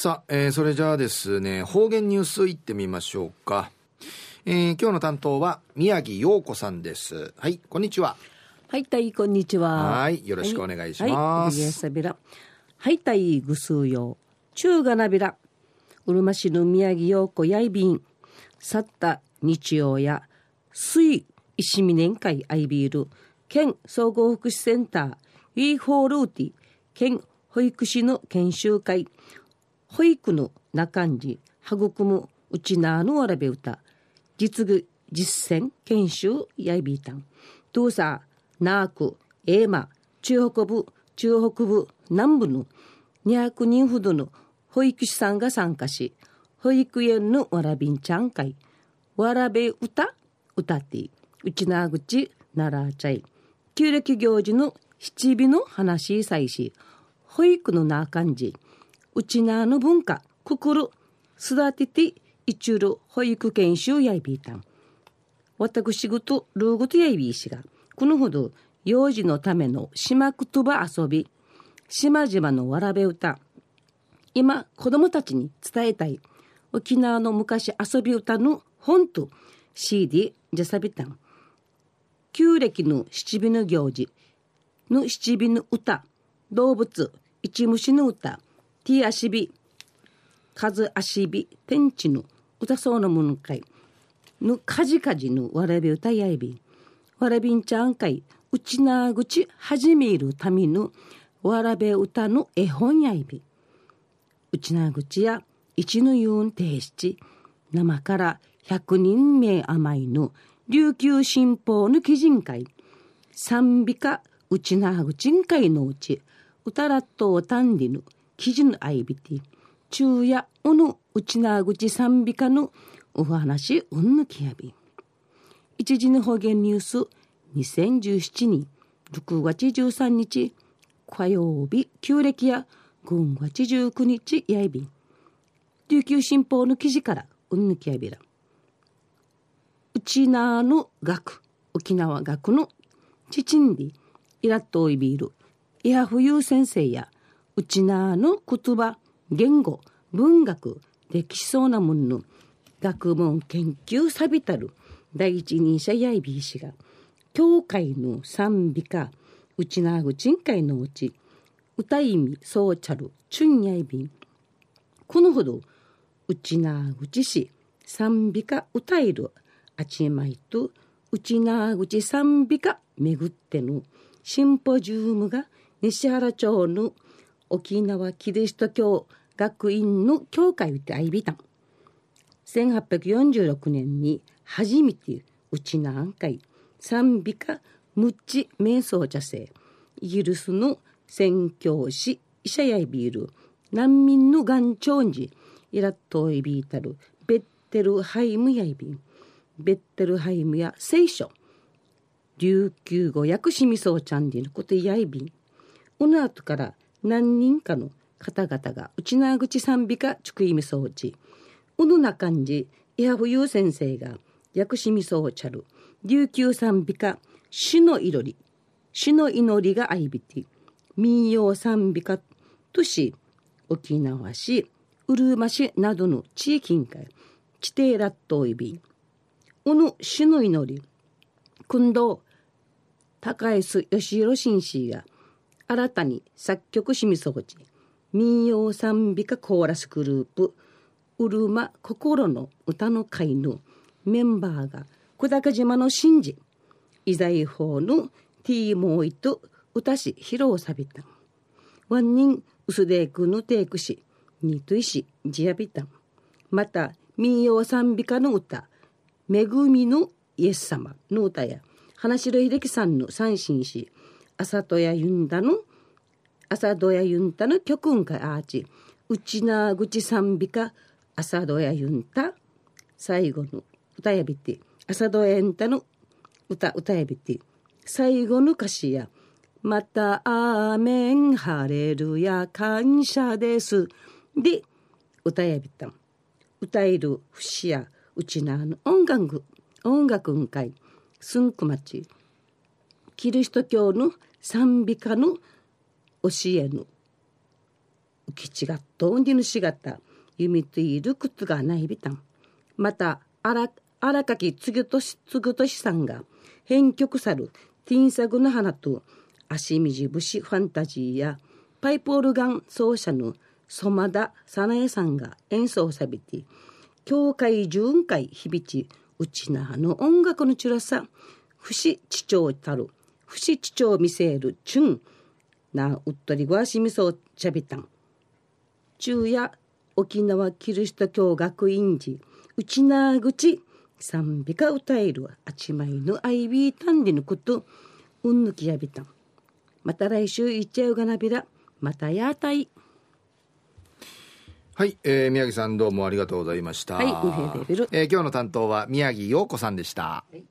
さあ、えー、それじゃあですね、方言ニュースいってみましょうか。えー、今日の担当は宮城陽子さんです。はい、こんにちは。はい、たい、こんにちは。はい、よろしくお願いします。はい。はい、たい、ぐすうよ。中がなびら。うるま市の宮城陽子やいびん。さった日曜や、水、石見年会アイビール。県総合福祉センター、ウィーホールーティ、県保育士の研修会、保育の中んじ、育むうちなのわらべ歌、実具実践研修やいびいたん、とうさ、なーく、えーま、中北部、中北部、南部の200人ほどの保育士さんが参加し、保育園のわらびんちゃん会、わらべ歌歌って、うちなぐちならちゃい、旧暦行事の七尾の話さいし、保育のなあかんじ、うちなの文化、くくる、育てて、いちゅる保育研修やいびいたん。私ぐと、ルーグとやいびいしが、このほど、幼児のための島言葉遊び、島々のわらべ歌、今、子供たちに伝えたい、沖縄の昔遊び歌の本と CD じゃさびたん。旧暦の七尾の行事の七尾の歌、動物、一虫の歌、ティアシビ、カズアシビ、天地の歌そうなものかい、のカジカジのわらび歌やいび、わらびんちゃんかい、うちなぐち始めるためのわらべ歌の絵本やいび、うちなぐちや一の言うんてし生から百人名甘いの琉球新報の記人会、賛美歌うちなぐちん会のうち、うたらっとおたんりぬ、記事のあいびて、昼夜おぬうちなぐち賛美歌のお話うんぬきやび。一時の方言ニュース2017年6月13日火曜日旧暦や軍月19日やいび。琉球新報の記事からうんぬきやびら。うちなの学、沖縄学の父んり、イラットイビール、イハフユー先生や、うちなの言葉、言語、文学、歴史そうなもんの、学問研究さびたる、第一人者やいびいしが、教会の賛美歌、うちなぐちんかいのうち、歌意味そうちゃる、チュンやいびん。このほど、うちなぐちし、賛美歌歌えるあちまいとうちなぐち賛美歌めぐってのシンポジウムが西原町の沖縄キリスト教学院の教会であいびたん1846年に初めてうちなあんかい。賛美歌むっち瞑想者生イギリスの宣教師医者やいびる難民のがんちょんじイラットいびいたる。ベッテルハイムやいびんベッテルハイムや聖書。琉球語訳しみそうちゃんでのことやいびん。うの後から何人かの方々が内縄口賛美歌ちくいみそうち。うぬな感じいやふゆう先生が訳しみそうちゃる。琉球賛美歌死の祈り。死の祈りがあいびて民謡賛美歌都市沖縄市うるま市などの地域会。地底ラットイビ。ンうぬ死の祈り。今度高安義弘紳士が新たに作曲しみそうち民謡賛美歌コーラスグループ。うるま心の歌の会のメンバーが小高島の神事。遺財法のティーモイと歌し披露さびた。ワンニンウスデークのテイクしニトイシジアビタンまた民謡賛美歌の歌。恵みのイエス様の歌や。花城秀樹さんの三心詩。朝戸屋ユンダの？朝戸屋ユンタの曲んかアーチうちなぐち賛美歌朝戸屋ユンタ最後の歌やびて。朝戸屋ユンタの歌歌やびて。最後の歌詞や。また、アーメン、ハレルヤ、感謝です。で、歌やびたん。歌える節やうちなの音楽音楽ん会すんくまち。キリスト教の賛美歌の教えの浮き違っとんでぬしがた弓といる靴がないびたん。また荒荒垣つぐとしつぐとしさんが編曲さるティンサグの花と足みじ節ファンタジーやパイプオルガン奏者のソ田早苗さんが演奏さびて教会巡回響ちうちなの音楽のちらさ不死地長たる不死地長見せるチュン。なうっとりごわしみそうちゃびたん。昼夜沖縄キリスト教学院寺内な口賛美歌歌えるあちまいのアイビータンディのこと。うんぬきやびたん。また来週行っちゃうがなびら。またやたい。はい、えー、宮城さんどうもありがとうございました。はいえー今日の担当は宮城陽子さんでした。はい